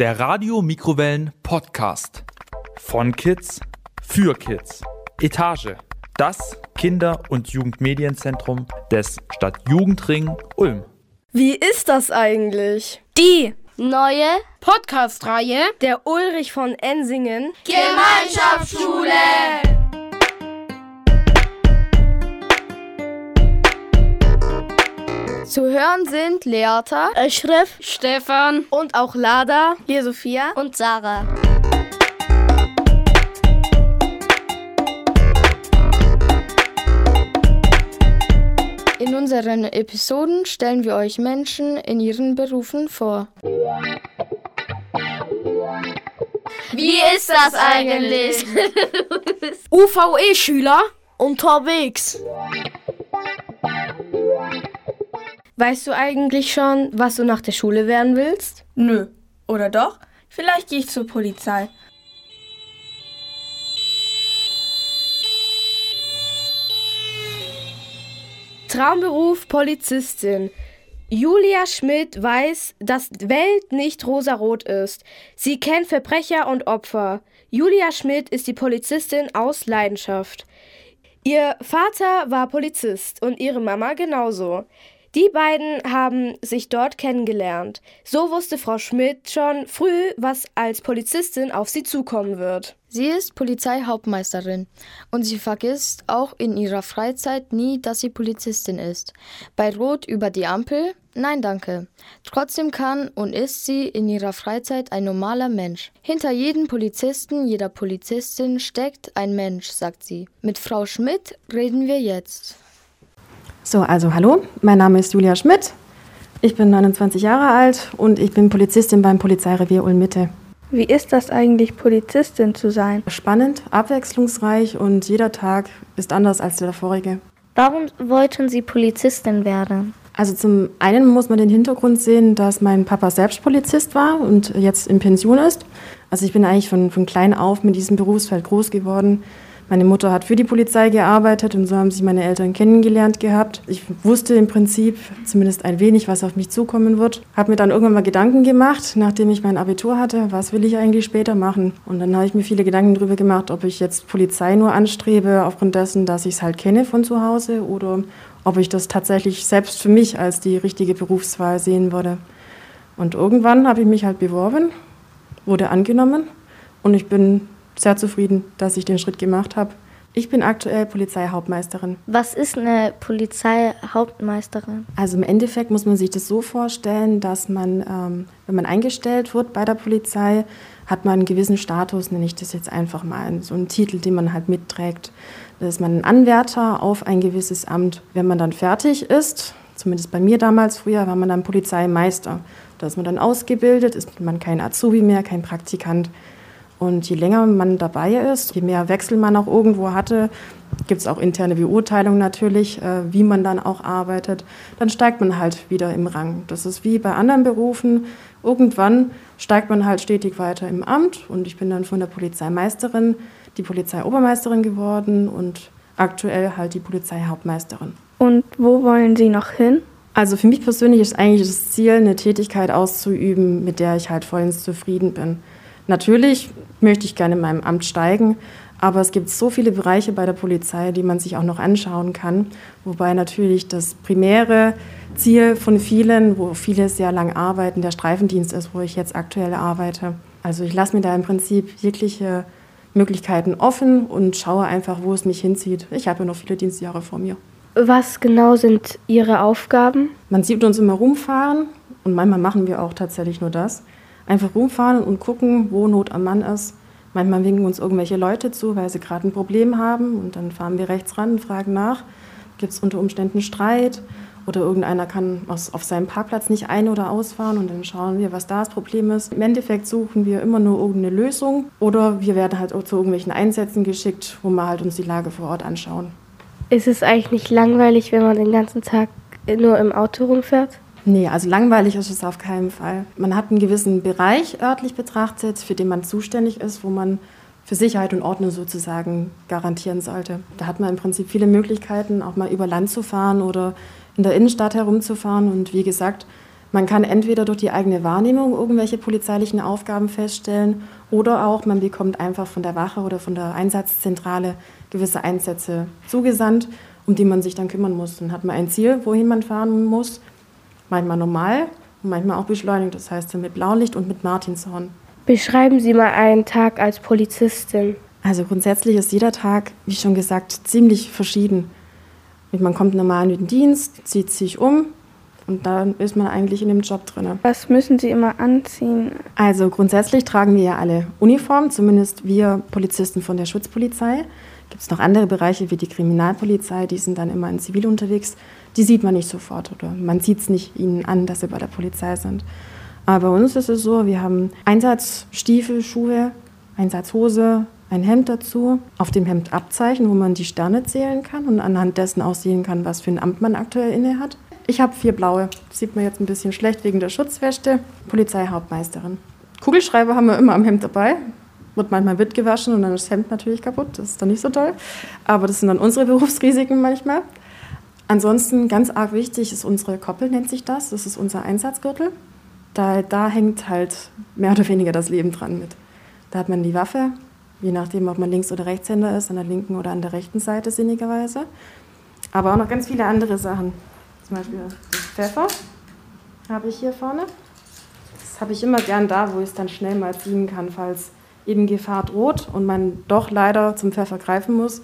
Der Radio Mikrowellen Podcast. Von Kids für Kids. Etage. Das Kinder- und Jugendmedienzentrum des Stadtjugendring Ulm. Wie ist das eigentlich? Die neue Podcast-Reihe der Ulrich von Ensingen Gemeinschaftsschule. Zu hören sind Leata, Eschref, Stefan und auch Lada, hier Sophia und Sarah. In unseren Episoden stellen wir euch Menschen in ihren Berufen vor. Wie ist das eigentlich? UVE-Schüler unterwegs. Weißt du eigentlich schon, was du nach der Schule werden willst? Nö. Oder doch? Vielleicht gehe ich zur Polizei. Traumberuf Polizistin. Julia Schmidt weiß, dass die Welt nicht rosarot ist. Sie kennt Verbrecher und Opfer. Julia Schmidt ist die Polizistin aus Leidenschaft. Ihr Vater war Polizist und ihre Mama genauso. Die beiden haben sich dort kennengelernt. So wusste Frau Schmidt schon früh, was als Polizistin auf sie zukommen wird. Sie ist Polizeihauptmeisterin und sie vergisst auch in ihrer Freizeit nie, dass sie Polizistin ist. Bei Rot über die Ampel? Nein, danke. Trotzdem kann und ist sie in ihrer Freizeit ein normaler Mensch. Hinter jedem Polizisten, jeder Polizistin steckt ein Mensch, sagt sie. Mit Frau Schmidt reden wir jetzt. So, also hallo, mein Name ist Julia Schmidt. Ich bin 29 Jahre alt und ich bin Polizistin beim Polizeirevier Ulm-Mitte. Wie ist das eigentlich, Polizistin zu sein? Spannend, abwechslungsreich und jeder Tag ist anders als der vorige. Warum wollten Sie Polizistin werden? Also zum einen muss man den Hintergrund sehen, dass mein Papa selbst Polizist war und jetzt in Pension ist. Also ich bin eigentlich von, von klein auf mit diesem Berufsfeld groß geworden. Meine Mutter hat für die Polizei gearbeitet und so haben sich meine Eltern kennengelernt gehabt. Ich wusste im Prinzip zumindest ein wenig, was auf mich zukommen wird. Habe mir dann irgendwann mal Gedanken gemacht, nachdem ich mein Abitur hatte, was will ich eigentlich später machen. Und dann habe ich mir viele Gedanken darüber gemacht, ob ich jetzt Polizei nur anstrebe, aufgrund dessen, dass ich es halt kenne von zu Hause oder ob ich das tatsächlich selbst für mich als die richtige Berufswahl sehen würde. Und irgendwann habe ich mich halt beworben, wurde angenommen und ich bin sehr zufrieden, dass ich den Schritt gemacht habe. Ich bin aktuell Polizeihauptmeisterin. Was ist eine Polizeihauptmeisterin? Also im Endeffekt muss man sich das so vorstellen, dass man, ähm, wenn man eingestellt wird bei der Polizei, hat man einen gewissen Status, nenne ich das jetzt einfach mal, so einen Titel, den man halt mitträgt. Da ist man ein Anwärter auf ein gewisses Amt. Wenn man dann fertig ist, zumindest bei mir damals früher, war man dann Polizeimeister. Da ist man dann ausgebildet, ist man kein Azubi mehr, kein Praktikant. Und je länger man dabei ist, je mehr Wechsel man auch irgendwo hatte, gibt es auch interne Beurteilungen natürlich, äh, wie man dann auch arbeitet, dann steigt man halt wieder im Rang. Das ist wie bei anderen Berufen. Irgendwann steigt man halt stetig weiter im Amt und ich bin dann von der Polizeimeisterin die Polizeiobermeisterin geworden und aktuell halt die Polizeihauptmeisterin. Und wo wollen Sie noch hin? Also für mich persönlich ist eigentlich das Ziel, eine Tätigkeit auszuüben, mit der ich halt vollends zufrieden bin. Natürlich möchte ich gerne in meinem Amt steigen, aber es gibt so viele Bereiche bei der Polizei, die man sich auch noch anschauen kann. Wobei natürlich das primäre Ziel von vielen, wo viele sehr lang arbeiten, der Streifendienst ist, wo ich jetzt aktuell arbeite. Also ich lasse mir da im Prinzip jegliche Möglichkeiten offen und schaue einfach, wo es mich hinzieht. Ich habe ja noch viele Dienstjahre vor mir. Was genau sind Ihre Aufgaben? Man sieht uns immer rumfahren und manchmal machen wir auch tatsächlich nur das einfach rumfahren und gucken, wo Not am Mann ist. Manchmal winken uns irgendwelche Leute zu, weil sie gerade ein Problem haben und dann fahren wir rechts ran und fragen nach, gibt es unter Umständen Streit oder irgendeiner kann aus, auf seinem Parkplatz nicht ein- oder ausfahren und dann schauen wir, was da das Problem ist. Im Endeffekt suchen wir immer nur irgendeine Lösung oder wir werden halt auch zu irgendwelchen Einsätzen geschickt, wo wir halt uns die Lage vor Ort anschauen. Ist es eigentlich nicht langweilig, wenn man den ganzen Tag nur im Auto rumfährt? Nee, also langweilig ist es auf keinen Fall. Man hat einen gewissen Bereich örtlich betrachtet, für den man zuständig ist, wo man für Sicherheit und Ordnung sozusagen garantieren sollte. Da hat man im Prinzip viele Möglichkeiten, auch mal über Land zu fahren oder in der Innenstadt herumzufahren. Und wie gesagt, Man kann entweder durch die eigene Wahrnehmung irgendwelche polizeilichen Aufgaben feststellen oder auch man bekommt einfach von der Wache oder von der Einsatzzentrale gewisse Einsätze zugesandt, um die man sich dann kümmern muss. Dann hat man ein Ziel, wohin man fahren muss, manchmal normal und manchmal auch beschleunigt, das heißt mit Blaulicht und mit Martinshorn. Beschreiben Sie mal einen Tag als Polizistin. Also grundsätzlich ist jeder Tag, wie schon gesagt, ziemlich verschieden. Man kommt normal in den Dienst, zieht sich um, und dann ist man eigentlich in dem Job drin. Was müssen Sie immer anziehen? Also grundsätzlich tragen wir ja alle Uniform, zumindest wir Polizisten von der Schutzpolizei. Gibt es noch andere Bereiche wie die Kriminalpolizei, die sind dann immer in Zivil unterwegs. Die sieht man nicht sofort oder man sieht es nicht ihnen an, dass sie bei der Polizei sind. Aber bei uns ist es so, wir haben Einsatzstiefel, Schuhe, Einsatzhose, ein Hemd dazu, auf dem Hemd Abzeichen, wo man die Sterne zählen kann und anhand dessen auch sehen kann, was für ein Amt man aktuell inne hat. Ich habe vier blaue. Das sieht man jetzt ein bisschen schlecht wegen der Schutzweste. Polizeihauptmeisterin. Kugelschreiber haben wir immer am Hemd dabei. Wird manchmal witt gewaschen und dann ist das Hemd natürlich kaputt. Das ist dann nicht so toll. Aber das sind dann unsere Berufsrisiken manchmal. Ansonsten ganz arg wichtig ist unsere Koppel, nennt sich das. Das ist unser Einsatzgürtel. Da, da hängt halt mehr oder weniger das Leben dran mit. Da hat man die Waffe, je nachdem, ob man Links- oder Rechtshänder ist, an der linken oder an der rechten Seite sinnigerweise. Aber auch noch ganz viele andere Sachen. Zum Beispiel Pfeffer habe ich hier vorne. Das habe ich immer gern da, wo ich es dann schnell mal ziehen kann, falls eben Gefahr droht und man doch leider zum Pfeffer greifen muss,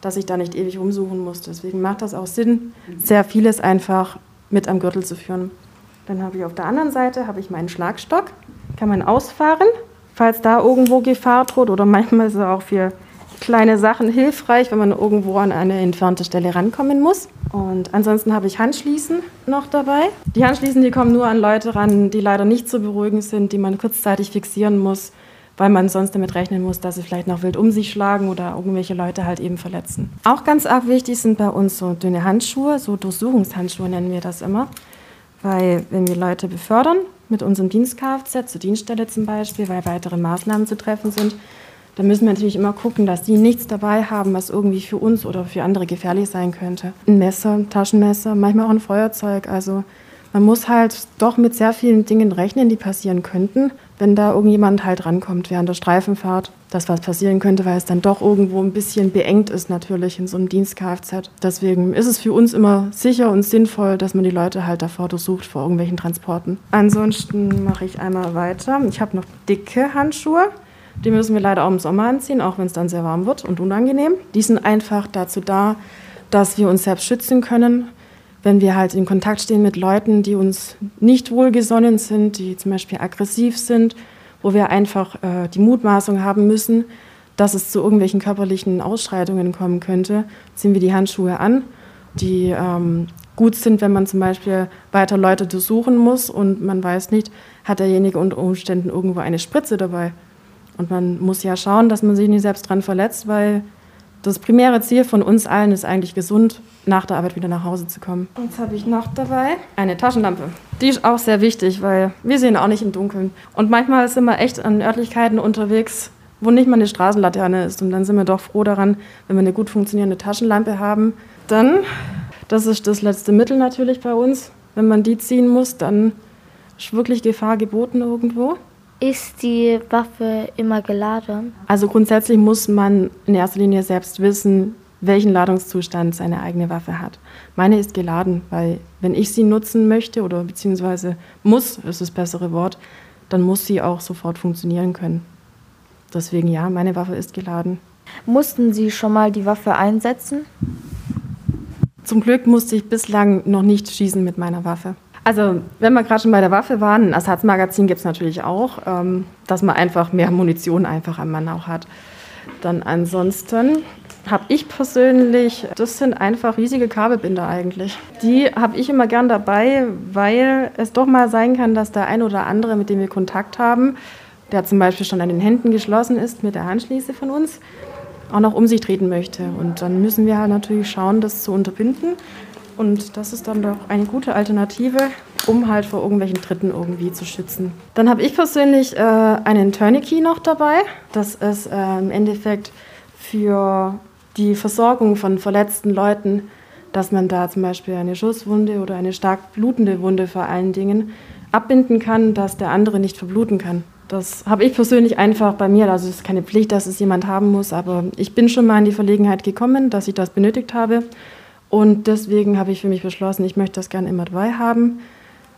dass ich da nicht ewig umsuchen muss. Deswegen macht das auch Sinn, sehr vieles einfach mit am Gürtel zu führen. Dann habe ich auf der anderen Seite habe ich meinen Schlagstock, kann man ausfahren, falls da irgendwo Gefahr droht oder manchmal ist es auch für kleine Sachen hilfreich, wenn man irgendwo an eine entfernte Stelle rankommen muss. Und ansonsten habe ich Handschließen noch dabei. Die Handschließen, die kommen nur an Leute ran, die leider nicht zu beruhigen sind, die man kurzzeitig fixieren muss, weil man sonst damit rechnen muss, dass sie vielleicht noch wild um sich schlagen oder irgendwelche Leute halt eben verletzen. Auch ganz arg wichtig sind bei uns so dünne Handschuhe, so Durchsuchungshandschuhe nennen wir das immer. Weil wenn wir Leute befördern, mit unserem Dienst-Kfz, zur Dienststelle zum Beispiel, weil weitere Maßnahmen zu treffen sind, da müssen wir natürlich immer gucken, dass die nichts dabei haben, was irgendwie für uns oder für andere gefährlich sein könnte. Ein Messer, ein Taschenmesser, manchmal auch ein Feuerzeug. Also man muss halt doch mit sehr vielen Dingen rechnen, die passieren könnten, wenn da irgendjemand halt rankommt während der Streifenfahrt, dass was passieren könnte, weil es dann doch irgendwo ein bisschen beengt ist natürlich in so einem Dienst-Kfz. Deswegen ist es für uns immer sicher und sinnvoll, dass man die Leute halt davor durchsucht vor irgendwelchen Transporten. Ansonsten mache ich einmal weiter. Ich habe noch dicke Handschuhe. Die müssen wir leider auch im Sommer anziehen, auch wenn es dann sehr warm wird und unangenehm. Die sind einfach dazu da, dass wir uns selbst schützen können, wenn wir halt in Kontakt stehen mit Leuten, die uns nicht wohlgesonnen sind, die zum Beispiel aggressiv sind, wo wir einfach äh, die Mutmaßung haben müssen, dass es zu irgendwelchen körperlichen Ausschreitungen kommen könnte, ziehen wir die Handschuhe an, die ähm, gut sind, wenn man zum Beispiel weiter Leute durchsuchen muss und man weiß nicht, hat derjenige unter Umständen irgendwo eine Spritze dabei. Und man muss ja schauen, dass man sich nicht selbst dran verletzt, weil das primäre Ziel von uns allen ist eigentlich gesund, nach der Arbeit wieder nach Hause zu kommen. Jetzt habe ich noch dabei eine Taschenlampe. Die ist auch sehr wichtig, weil wir sehen auch nicht im Dunkeln. Und manchmal sind wir echt an Örtlichkeiten unterwegs, wo nicht mal eine Straßenlaterne ist. Und dann sind wir doch froh daran, wenn wir eine gut funktionierende Taschenlampe haben. Dann, das ist das letzte Mittel natürlich bei uns. Wenn man die ziehen muss, dann ist wirklich Gefahr geboten irgendwo. Ist die Waffe immer geladen? Also grundsätzlich muss man in erster Linie selbst wissen, welchen Ladungszustand seine eigene Waffe hat. Meine ist geladen, weil wenn ich sie nutzen möchte oder beziehungsweise muss, ist das bessere Wort, dann muss sie auch sofort funktionieren können. Deswegen ja, meine Waffe ist geladen. Mussten Sie schon mal die Waffe einsetzen? Zum Glück musste ich bislang noch nicht schießen mit meiner Waffe. Also, wenn wir gerade schon bei der Waffe waren, ein Ersatzmagazin gibt es natürlich auch, ähm, dass man einfach mehr Munition einfach am Mann auch hat. Dann ansonsten habe ich persönlich, das sind einfach riesige Kabelbinder eigentlich. Die habe ich immer gern dabei, weil es doch mal sein kann, dass der ein oder andere, mit dem wir Kontakt haben, der zum Beispiel schon an den Händen geschlossen ist mit der Handschließe von uns, auch noch um sich treten möchte. Und dann müssen wir halt natürlich schauen, das zu unterbinden. Und das ist dann doch eine gute Alternative, um halt vor irgendwelchen Dritten irgendwie zu schützen. Dann habe ich persönlich äh, einen Tourniquet noch dabei. Das ist äh, im Endeffekt für die Versorgung von verletzten Leuten, dass man da zum Beispiel eine Schusswunde oder eine stark blutende Wunde vor allen Dingen abbinden kann, dass der andere nicht verbluten kann. Das habe ich persönlich einfach bei mir. Also es ist keine Pflicht, dass es jemand haben muss, aber ich bin schon mal in die Verlegenheit gekommen, dass ich das benötigt habe. Und deswegen habe ich für mich beschlossen, ich möchte das gerne immer dabei haben.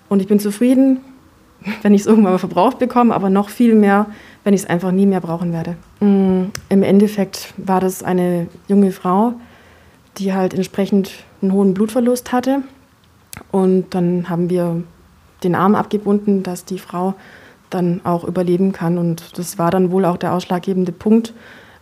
Und ich bin zufrieden, wenn ich es irgendwann mal verbraucht bekomme, aber noch viel mehr, wenn ich es einfach nie mehr brauchen werde. Mm, Im Endeffekt war das eine junge Frau, die halt entsprechend einen hohen Blutverlust hatte. Und dann haben wir den Arm abgebunden, dass die Frau dann auch überleben kann. Und das war dann wohl auch der ausschlaggebende Punkt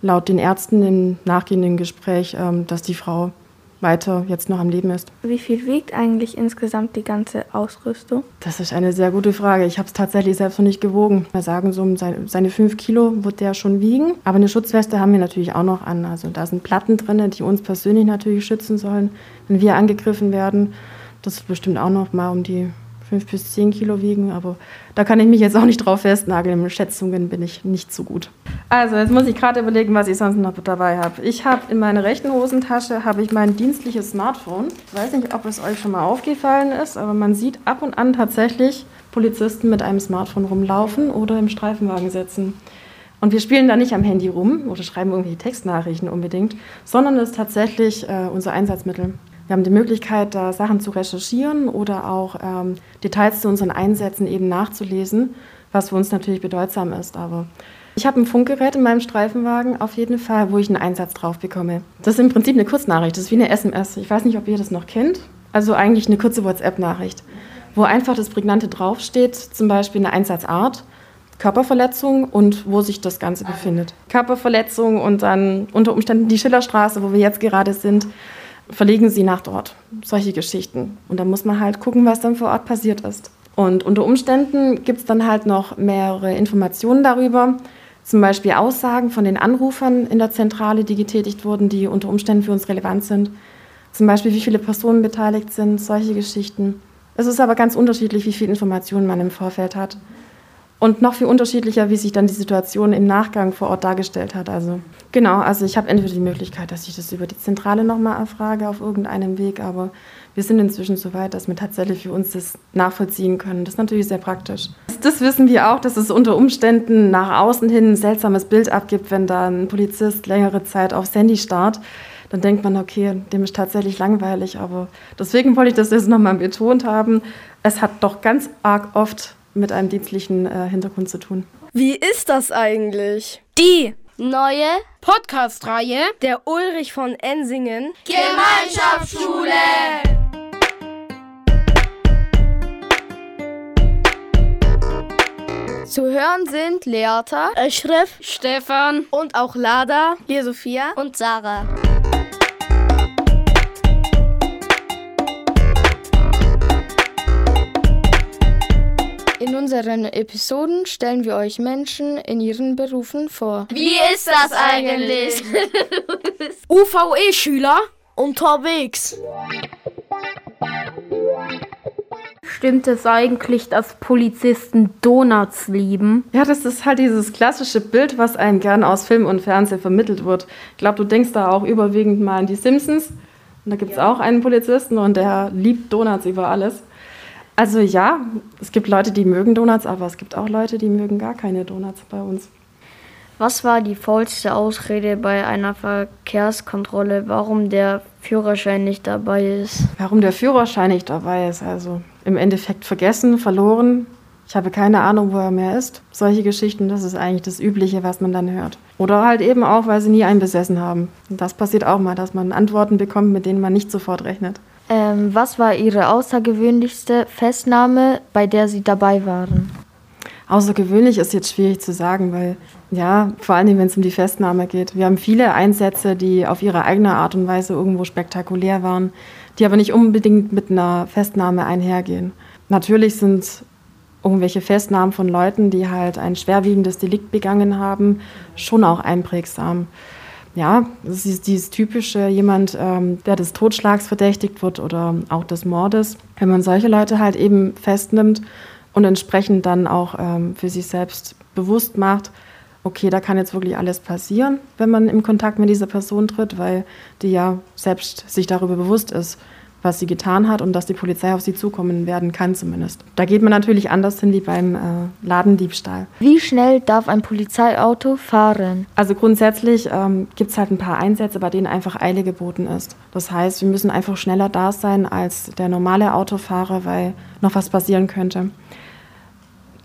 laut den Ärzten im nachgehenden Gespräch, ähm, dass die Frau weiter jetzt noch am Leben ist. Wie viel wiegt eigentlich insgesamt die ganze Ausrüstung? Das ist eine sehr gute Frage. Ich habe es tatsächlich selbst noch nicht gewogen. Wir sagen, so um seine fünf Kilo wird der schon wiegen. Aber eine Schutzweste haben wir natürlich auch noch an. Also da sind Platten drin, die uns persönlich natürlich schützen sollen, wenn wir angegriffen werden. Das wird bestimmt auch noch mal um die fünf bis zehn Kilo wiegen, aber da kann ich mich jetzt auch nicht drauf festnageln. In Schätzungen bin ich nicht so gut. Also jetzt muss ich gerade überlegen, was ich sonst noch dabei habe. Ich habe in meiner rechten Hosentasche habe ich mein dienstliches Smartphone. Ich weiß nicht, ob es euch schon mal aufgefallen ist, aber man sieht ab und an tatsächlich Polizisten mit einem Smartphone rumlaufen oder im Streifenwagen sitzen. Und wir spielen da nicht am Handy rum oder schreiben irgendwelche Textnachrichten unbedingt, sondern es ist tatsächlich äh, unser Einsatzmittel. Wir haben die Möglichkeit, da Sachen zu recherchieren oder auch ähm, Details zu unseren Einsätzen eben nachzulesen, was für uns natürlich bedeutsam ist. Aber ich habe ein Funkgerät in meinem Streifenwagen auf jeden Fall, wo ich einen Einsatz drauf bekomme. Das ist im Prinzip eine Kurznachricht, das ist wie eine SMS. Ich weiß nicht, ob ihr das noch kennt. Also eigentlich eine kurze WhatsApp-Nachricht, wo einfach das Prägnante draufsteht, zum Beispiel eine Einsatzart, Körperverletzung und wo sich das Ganze befindet. Körperverletzung und dann unter Umständen die Schillerstraße, wo wir jetzt gerade sind, verlegen sie nach dort. Solche Geschichten. Und da muss man halt gucken, was dann vor Ort passiert ist. Und unter Umständen gibt es dann halt noch mehrere Informationen darüber, zum Beispiel Aussagen von den Anrufern in der Zentrale, die getätigt wurden, die unter Umständen für uns relevant sind. Zum Beispiel, wie viele Personen beteiligt sind, solche Geschichten. Es ist aber ganz unterschiedlich, wie viel Informationen man im Vorfeld hat. Und noch viel unterschiedlicher, wie sich dann die Situation im Nachgang vor Ort dargestellt hat. Also genau, also ich habe entweder die Möglichkeit, dass ich das über die Zentrale nochmal erfrage auf irgendeinem Weg, aber wir sind inzwischen so weit, dass wir tatsächlich für uns das nachvollziehen können. Das ist natürlich sehr praktisch. Das wissen wir auch, dass es unter Umständen nach außen hin ein seltsames Bild abgibt, wenn da ein Polizist längere Zeit aufs Handy starrt. Dann denkt man, okay, dem ist tatsächlich langweilig. Aber deswegen wollte ich das jetzt nochmal betont haben. Es hat doch ganz arg oft mit einem dienstlichen äh, Hintergrund zu tun. Wie ist das eigentlich? Die neue Podcast-Reihe der Ulrich von Ensingen Gemeinschaftsschule. Zu hören sind Leata, Eschref, Stefan und auch Lada, Lia Sophia und Sarah. In unseren Episoden stellen wir euch Menschen in ihren Berufen vor. Wie ist das eigentlich? UVE-Schüler unterwegs. Stimmt es eigentlich, dass Polizisten Donuts lieben? Ja, das ist halt dieses klassische Bild, was einem gern aus Film und Fernsehen vermittelt wird. Ich glaube, du denkst da auch überwiegend mal an die Simpsons. Und da gibt es ja. auch einen Polizisten und der liebt Donuts über alles. Also ja, es gibt Leute, die mögen Donuts, aber es gibt auch Leute, die mögen gar keine Donuts bei uns. Was war die faulste Ausrede bei einer Verkehrskontrolle, warum der Führerschein nicht dabei ist? Warum der Führerschein nicht dabei ist? Also im Endeffekt vergessen, verloren. Ich habe keine Ahnung, wo er mehr ist. Solche Geschichten, das ist eigentlich das Übliche, was man dann hört. Oder halt eben auch, weil sie nie einen besessen haben. Und das passiert auch mal, dass man Antworten bekommt, mit denen man nicht sofort rechnet. Ähm, was war Ihre außergewöhnlichste Festnahme, bei der Sie dabei waren? Außergewöhnlich ist jetzt schwierig zu sagen, weil ja, vor allem wenn es um die Festnahme geht. Wir haben viele Einsätze, die auf ihre eigene Art und Weise irgendwo spektakulär waren, die aber nicht unbedingt mit einer Festnahme einhergehen. Natürlich sind irgendwelche Festnahmen von Leuten, die halt ein schwerwiegendes Delikt begangen haben, schon auch einprägsam ja, das ist dieses typische, jemand, ähm, der des Totschlags verdächtigt wird oder auch des Mordes. Wenn man solche Leute halt eben festnimmt und entsprechend dann auch ähm, für sich selbst bewusst macht, okay, da kann jetzt wirklich alles passieren, wenn man im Kontakt mit dieser Person tritt, weil die ja selbst sich darüber bewusst ist, was sie getan hat und dass die Polizei auf sie zukommen werden kann zumindest. Da geht man natürlich anders hin wie beim äh, Ladendiebstahl. Wie schnell darf ein Polizeiauto fahren? Also grundsätzlich ähm, gibt es halt ein paar Einsätze, bei denen einfach Eile geboten ist. Das heißt, wir müssen einfach schneller da sein als der normale Autofahrer, weil noch was passieren könnte.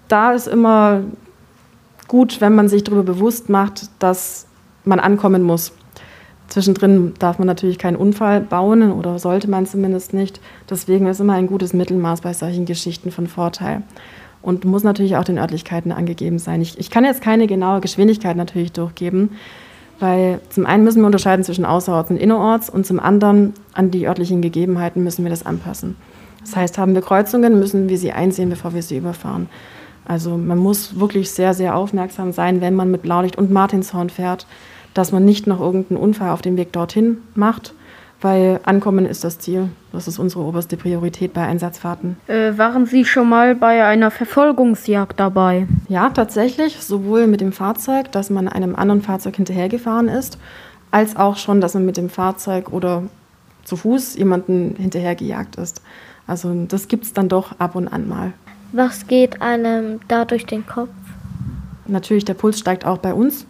Da ist immer gut, wenn man sich darüber bewusst macht, dass man ankommen muss. Zwischendrin darf man natürlich keinen Unfall bauen oder sollte man zumindest nicht. Deswegen ist immer ein gutes Mittelmaß bei solchen Geschichten von Vorteil. Und muss natürlich auch den Örtlichkeiten angegeben sein. Ich, ich kann jetzt keine genaue Geschwindigkeit natürlich durchgeben, weil zum einen müssen wir unterscheiden zwischen Außerorts und Innerorts und zum anderen an die örtlichen Gegebenheiten müssen wir das anpassen. Das heißt, haben wir Kreuzungen, müssen wir sie einsehen, bevor wir sie überfahren. Also man muss wirklich sehr, sehr aufmerksam sein, wenn man mit Blaulicht und Martinshorn fährt, dass man nicht noch irgendeinen Unfall auf dem Weg dorthin macht, weil Ankommen ist das Ziel. Das ist unsere oberste Priorität bei Einsatzfahrten. Äh, waren Sie schon mal bei einer Verfolgungsjagd dabei? Ja, tatsächlich, sowohl mit dem Fahrzeug, dass man einem anderen Fahrzeug hinterhergefahren ist, als auch schon, dass man mit dem Fahrzeug oder zu Fuß jemanden hinterhergejagt ist. Also das gibt es dann doch ab und an mal. Was geht einem da durch den Kopf? Natürlich, der Puls steigt auch bei uns.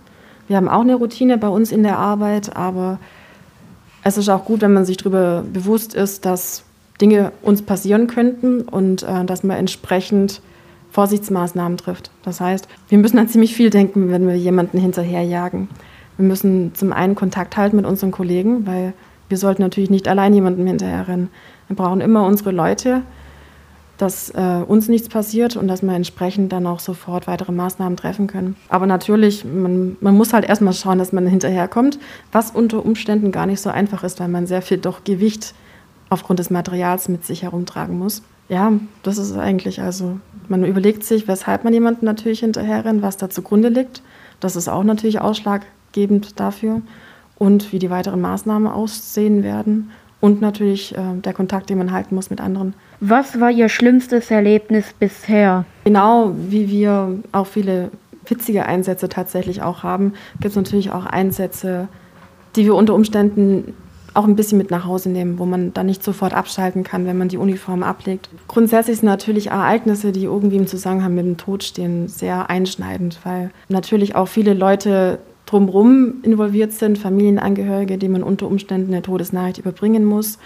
Wir haben auch eine Routine bei uns in der Arbeit, aber es ist auch gut, wenn man sich darüber bewusst ist, dass Dinge uns passieren könnten und äh, dass man entsprechend Vorsichtsmaßnahmen trifft. Das heißt, wir müssen an ziemlich viel denken, wenn wir jemanden hinterherjagen. Wir müssen zum einen Kontakt halten mit unseren Kollegen, weil wir sollten natürlich nicht allein jemandem hinterherrennen. Wir brauchen immer unsere Leute, dass äh, uns nichts passiert und dass wir entsprechend dann auch sofort weitere Maßnahmen treffen können. Aber natürlich, man, man muss halt erstmal schauen, dass man hinterherkommt, was unter Umständen gar nicht so einfach ist, weil man sehr viel doch Gewicht aufgrund des Materials mit sich herumtragen muss. Ja, das ist eigentlich also, man überlegt sich, weshalb man jemanden natürlich hinterherrennt, was da zugrunde liegt. Das ist auch natürlich ausschlaggebend dafür und wie die weiteren Maßnahmen aussehen werden und natürlich äh, der Kontakt, den man halten muss mit anderen. Was war Ihr schlimmstes Erlebnis bisher? Genau wie wir auch viele witzige Einsätze tatsächlich auch haben, gibt es natürlich auch Einsätze, die wir unter Umständen auch ein bisschen mit nach Hause nehmen, wo man dann nicht sofort abschalten kann, wenn man die Uniform ablegt. Grundsätzlich sind natürlich Ereignisse, die irgendwie im Zusammenhang mit dem Tod stehen, sehr einschneidend, weil natürlich auch viele Leute drumherum involviert sind, Familienangehörige, die man unter Umständen eine Todesnachricht überbringen muss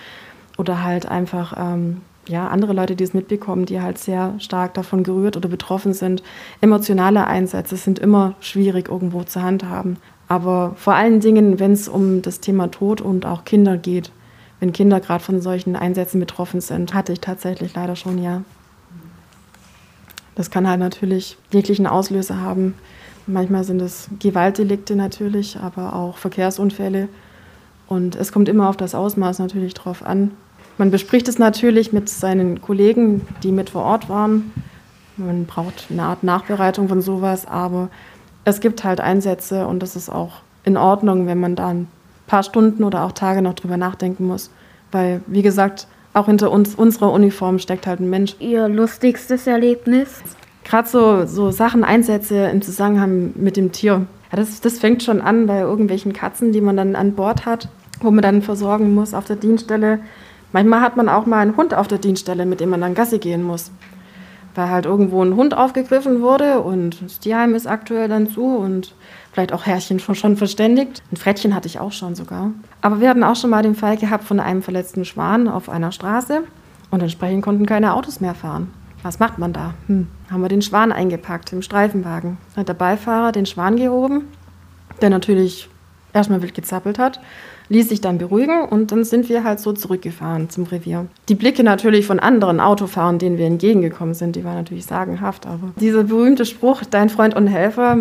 oder halt einfach ähm, ja, andere Leute, die es mitbekommen, die halt sehr stark davon gerührt oder betroffen sind. Emotionale Einsätze sind immer schwierig irgendwo zu handhaben. Aber vor allen Dingen, wenn es um das Thema Tod und auch Kinder geht, wenn Kinder gerade von solchen Einsätzen betroffen sind, hatte ich tatsächlich leider schon ja. Das kann halt natürlich jeglichen Auslöser haben. Manchmal sind es Gewaltdelikte natürlich, aber auch Verkehrsunfälle. Und es kommt immer auf das Ausmaß natürlich drauf an. Man bespricht es natürlich mit seinen Kollegen, die mit vor Ort waren. Man braucht eine Art Nachbereitung von sowas, aber es gibt halt Einsätze und das ist auch in Ordnung, wenn man da ein paar Stunden oder auch Tage noch drüber nachdenken muss. Weil, wie gesagt, auch hinter uns, unserer Uniform steckt halt ein Mensch. Ihr lustigstes Erlebnis? Gerade so, so Sachen, Einsätze im Zusammenhang mit dem Tier. Ja, das, das fängt schon an bei irgendwelchen Katzen, die man dann an Bord hat, wo man dann versorgen muss auf der Dienststelle. Manchmal hat man auch mal einen Hund auf der Dienststelle, mit dem man dann Gassi gehen muss. Weil halt irgendwo ein Hund aufgegriffen wurde und das Tierheim ist aktuell dann zu und vielleicht auch Herrchen schon verständigt. Ein Frettchen hatte ich auch schon sogar. Aber wir hatten auch schon mal den Fall gehabt von einem verletzten Schwan auf einer Straße und entsprechend konnten keine Autos mehr fahren. Was macht man da? Hm. Haben wir den Schwan eingepackt im Streifenwagen. Hat der Beifahrer den Schwan gehoben, der natürlich erstmal wild gezappelt hat ließ sich dann beruhigen und dann sind wir halt so zurückgefahren zum Revier. Die Blicke natürlich von anderen Autofahrern, denen wir entgegengekommen sind, die waren natürlich sagenhaft, aber dieser berühmte Spruch, dein Freund und Helfer,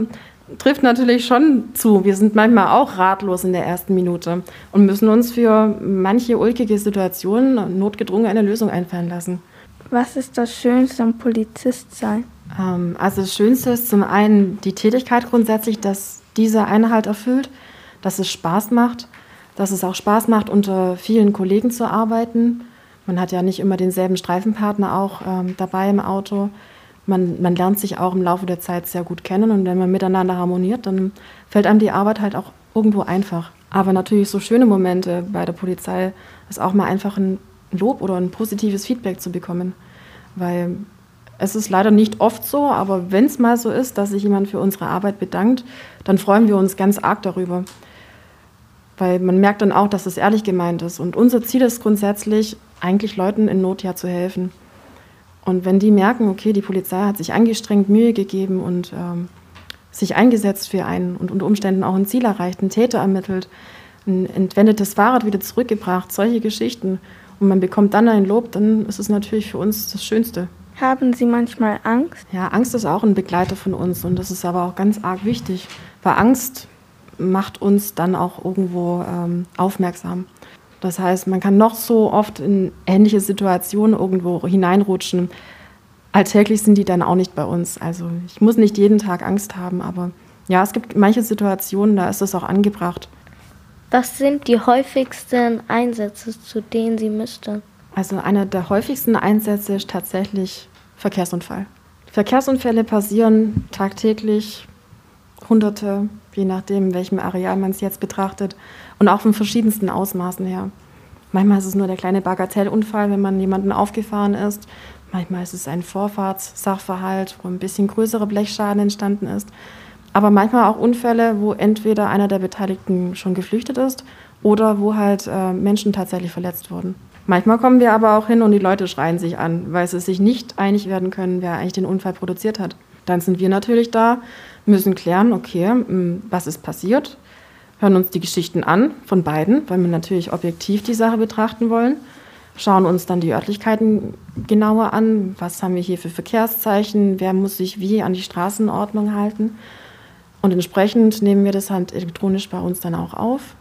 trifft natürlich schon zu. Wir sind manchmal auch ratlos in der ersten Minute und müssen uns für manche ulkige Situationen notgedrungen eine Lösung einfallen lassen. Was ist das Schönste am Polizist sein? Ähm, also das Schönste ist zum einen die Tätigkeit grundsätzlich, dass diese eine halt erfüllt, dass es Spaß macht dass es auch Spaß macht, unter vielen Kollegen zu arbeiten. Man hat ja nicht immer denselben Streifenpartner auch ähm, dabei im Auto. Man, man lernt sich auch im Laufe der Zeit sehr gut kennen und wenn man miteinander harmoniert, dann fällt einem die Arbeit halt auch irgendwo einfach. Aber natürlich so schöne Momente bei der Polizei ist auch mal einfach ein Lob oder ein positives Feedback zu bekommen. Weil es ist leider nicht oft so, aber wenn es mal so ist, dass sich jemand für unsere Arbeit bedankt, dann freuen wir uns ganz arg darüber. Weil man merkt dann auch, dass es ehrlich gemeint ist. Und unser Ziel ist grundsätzlich, eigentlich Leuten in Not ja zu helfen. Und wenn die merken, okay, die Polizei hat sich angestrengt, Mühe gegeben und ähm, sich eingesetzt für einen und unter Umständen auch ein Ziel erreicht, einen Täter ermittelt, ein entwendetes Fahrrad wieder zurückgebracht, solche Geschichten, und man bekommt dann ein Lob, dann ist es natürlich für uns das Schönste. Haben Sie manchmal Angst? Ja, Angst ist auch ein Begleiter von uns und das ist aber auch ganz arg wichtig, weil Angst macht uns dann auch irgendwo ähm, aufmerksam. Das heißt, man kann noch so oft in ähnliche Situationen irgendwo hineinrutschen. Alltäglich sind die dann auch nicht bei uns. Also ich muss nicht jeden Tag Angst haben, aber ja, es gibt manche Situationen, da ist es auch angebracht. Was sind die häufigsten Einsätze, zu denen Sie müssten? Also einer der häufigsten Einsätze ist tatsächlich Verkehrsunfall. Verkehrsunfälle passieren tagtäglich, Hunderte, je nachdem, welchem Areal man es jetzt betrachtet, und auch von verschiedensten Ausmaßen her. Manchmal ist es nur der kleine Bagatellunfall, wenn man jemanden aufgefahren ist. Manchmal ist es ein Vorfahrtssachverhalt, wo ein bisschen größerer Blechschaden entstanden ist. Aber manchmal auch Unfälle, wo entweder einer der Beteiligten schon geflüchtet ist oder wo halt äh, Menschen tatsächlich verletzt wurden. Manchmal kommen wir aber auch hin und die Leute schreien sich an, weil sie sich nicht einig werden können, wer eigentlich den Unfall produziert hat. Dann sind wir natürlich da, müssen klären, okay, hm, was ist passiert, hören uns die Geschichten an von beiden, weil wir natürlich objektiv die Sache betrachten wollen, schauen uns dann die Örtlichkeiten genauer an, was haben wir hier für Verkehrszeichen, wer muss sich wie an die Straßenordnung halten. Und entsprechend nehmen wir das halt elektronisch bei uns dann auch auf.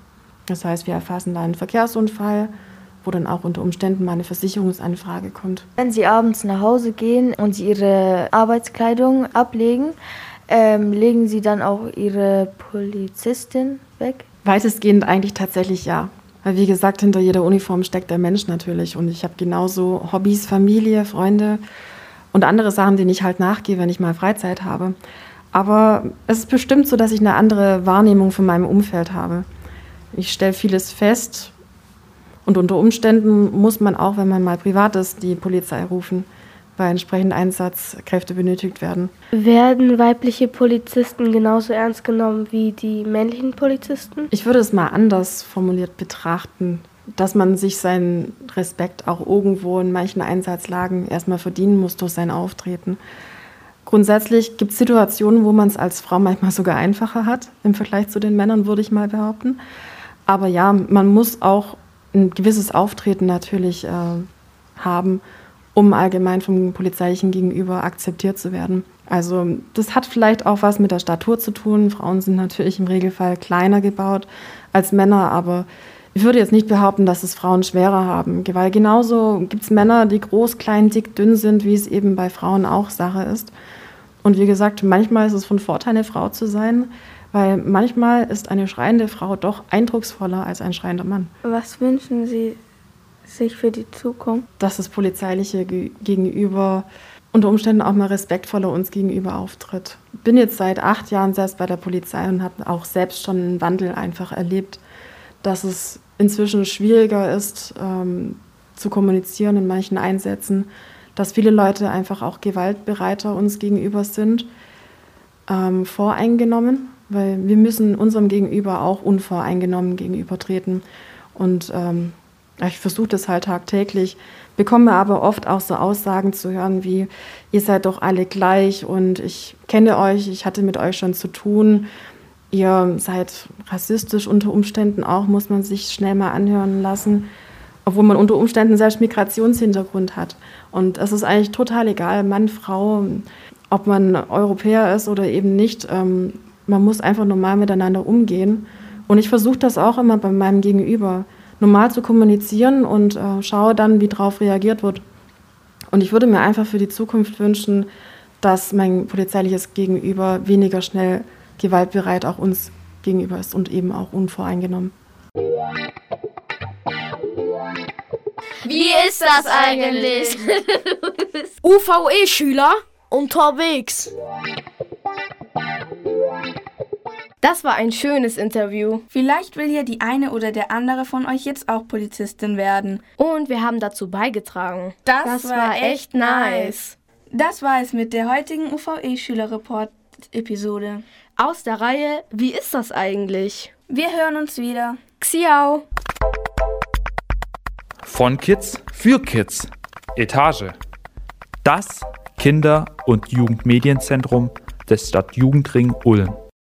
Das heißt, wir erfassen da einen Verkehrsunfall, wo dann auch unter Umständen mal eine Versicherungsanfrage kommt. Wenn Sie abends nach Hause gehen und Sie Ihre Arbeitskleidung ablegen, ähm, legen Sie dann auch Ihre Polizistin weg? Weitestgehend eigentlich tatsächlich ja. Weil wie gesagt, hinter jeder Uniform steckt der Mensch natürlich. Und ich habe genauso Hobbys, Familie, Freunde und andere Sachen, denen ich halt nachgehe, wenn ich mal Freizeit habe. Aber es ist bestimmt so, dass ich eine andere Wahrnehmung von meinem Umfeld habe. Ich stelle vieles fest und unter Umständen muss man auch, wenn man mal privat ist, die Polizei rufen, weil entsprechend Einsatzkräfte benötigt werden. Werden weibliche Polizisten genauso ernst genommen wie die männlichen Polizisten? Ich würde es mal anders formuliert betrachten, dass man sich seinen Respekt auch irgendwo in manchen Einsatzlagen erstmal verdienen muss durch sein Auftreten. Grundsätzlich gibt es Situationen, wo man es als Frau manchmal sogar einfacher hat im Vergleich zu den Männern, würde ich mal behaupten. Aber ja, man muss auch ein gewisses Auftreten natürlich äh, haben, um allgemein vom polizeilichen Gegenüber akzeptiert zu werden. Also das hat vielleicht auch was mit der Statur zu tun. Frauen sind natürlich im Regelfall kleiner gebaut als Männer, aber ich würde jetzt nicht behaupten, dass es Frauen schwerer haben, weil genauso gibt es Männer, die groß, klein, dick, dünn sind, wie es eben bei Frauen auch Sache ist. Und wie gesagt, manchmal ist es von Vorteil, eine Frau zu sein, weil manchmal ist eine schreiende Frau doch eindrucksvoller als ein schreiender Mann. Was wünschen Sie sich für die Zukunft? Dass das polizeiliche Gegenüber unter Umständen auch mal respektvoller uns gegenüber auftritt. Ich bin jetzt seit acht Jahren selbst bei der Polizei und habe auch selbst schon einen Wandel einfach erlebt, dass es inzwischen schwieriger ist, ähm, zu kommunizieren in manchen Einsätzen, dass viele Leute einfach auch gewaltbereiter uns gegenüber sind, ähm, voreingenommen, weil wir müssen unserem Gegenüber auch unvoreingenommen gegenübertreten. Und ähm, ich versuche das halt tagtäglich, bekomme aber oft auch so Aussagen zu hören wie, ihr seid doch alle gleich und ich kenne euch, ich hatte mit euch schon zu tun ihr seid rassistisch unter Umständen auch, muss man sich schnell mal anhören lassen, obwohl man unter Umständen selbst Migrationshintergrund hat. Und es ist eigentlich total egal, Mann, Frau, ob man Europäer ist oder eben nicht. Ähm, man muss einfach normal miteinander umgehen. Und ich versuche das auch immer bei meinem Gegenüber, normal zu kommunizieren und äh, schaue dann, wie darauf reagiert wird. Und ich würde mir einfach für die Zukunft wünschen, dass mein polizeiliches Gegenüber weniger schnell gewaltbereit auch uns gegenüber ist und eben auch unvoreingenommen. Wie ist das eigentlich? UVE-Schüler unterwegs. Das war ein schönes Interview. Vielleicht will ja die eine oder der andere von euch jetzt auch Polizistin werden. Und wir haben dazu beigetragen. Das, das war, war, echt nice. Das war es mit der heutigen UVE-Schülerreport-Episode. Aus der Reihe Wie ist das eigentlich? Wir hören uns wieder. Xiao. Von Kids für Kids. Etage. Das Kinder- und Jugendmedienzentrum des Stadtjugendring Ulm.